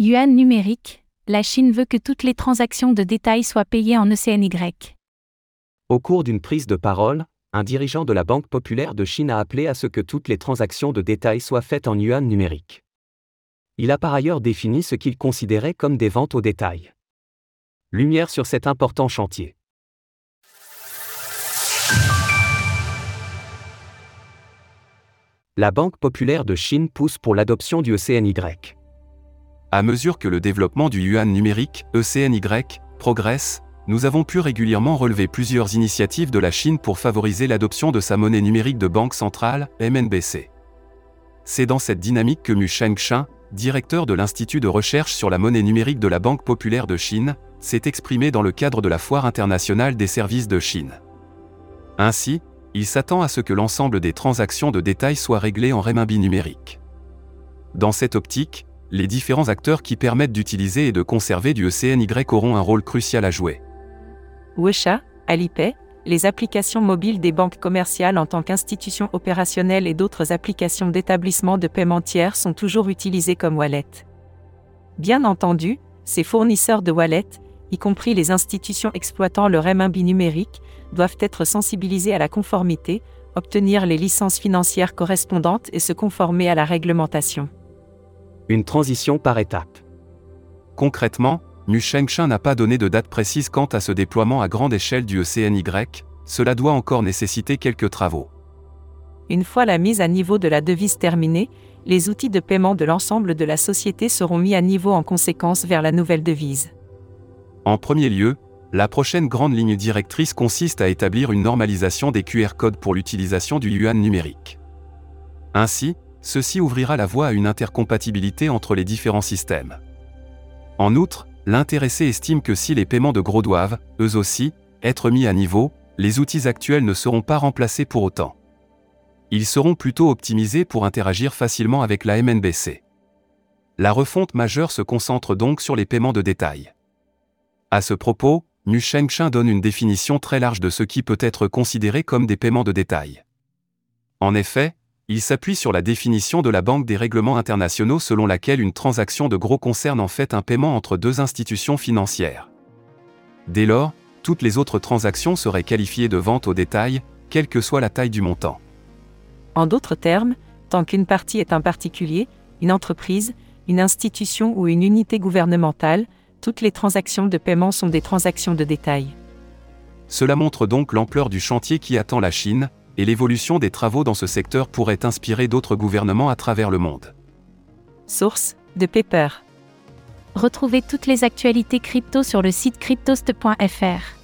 Yuan numérique, la Chine veut que toutes les transactions de détail soient payées en ECNY. Au cours d'une prise de parole, un dirigeant de la Banque populaire de Chine a appelé à ce que toutes les transactions de détail soient faites en yuan numérique. Il a par ailleurs défini ce qu'il considérait comme des ventes au détail. Lumière sur cet important chantier. La Banque populaire de Chine pousse pour l'adoption du ECNY. À mesure que le développement du yuan numérique, ECNY, progresse, nous avons pu régulièrement relever plusieurs initiatives de la Chine pour favoriser l'adoption de sa monnaie numérique de banque centrale, MNBC. C'est dans cette dynamique que Mu Shengxin, directeur de l'Institut de recherche sur la monnaie numérique de la Banque populaire de Chine, s'est exprimé dans le cadre de la Foire internationale des services de Chine. Ainsi, il s'attend à ce que l'ensemble des transactions de détail soient réglées en renminbi numérique. Dans cette optique, les différents acteurs qui permettent d'utiliser et de conserver du ECNY auront un rôle crucial à jouer. Wesha, Alipay, les applications mobiles des banques commerciales en tant qu'institutions opérationnelles et d'autres applications d'établissements de paiement tiers sont toujours utilisées comme wallet. Bien entendu, ces fournisseurs de wallet, y compris les institutions exploitant le renminbi numérique, doivent être sensibilisés à la conformité, obtenir les licences financières correspondantes et se conformer à la réglementation une transition par étapes. Concrètement, Mu Shengshan n'a pas donné de date précise quant à ce déploiement à grande échelle du ECNY, cela doit encore nécessiter quelques travaux. Une fois la mise à niveau de la devise terminée, les outils de paiement de l'ensemble de la société seront mis à niveau en conséquence vers la nouvelle devise. En premier lieu, la prochaine grande ligne directrice consiste à établir une normalisation des QR codes pour l'utilisation du yuan numérique. Ainsi, ceci ouvrira la voie à une intercompatibilité entre les différents systèmes. En outre, l'intéressé estime que si les paiements de gros doivent, eux aussi, être mis à niveau, les outils actuels ne seront pas remplacés pour autant. Ils seront plutôt optimisés pour interagir facilement avec la MNBC. La refonte majeure se concentre donc sur les paiements de détail. À ce propos, Shengshan donne une définition très large de ce qui peut être considéré comme des paiements de détail. En effet, il s'appuie sur la définition de la Banque des règlements internationaux selon laquelle une transaction de gros concerne en fait un paiement entre deux institutions financières. Dès lors, toutes les autres transactions seraient qualifiées de vente au détail, quelle que soit la taille du montant. En d'autres termes, tant qu'une partie est un particulier, une entreprise, une institution ou une unité gouvernementale, toutes les transactions de paiement sont des transactions de détail. Cela montre donc l'ampleur du chantier qui attend la Chine, et l'évolution des travaux dans ce secteur pourrait inspirer d'autres gouvernements à travers le monde. Source de Paper. Retrouvez toutes les actualités crypto sur le site cryptost.fr.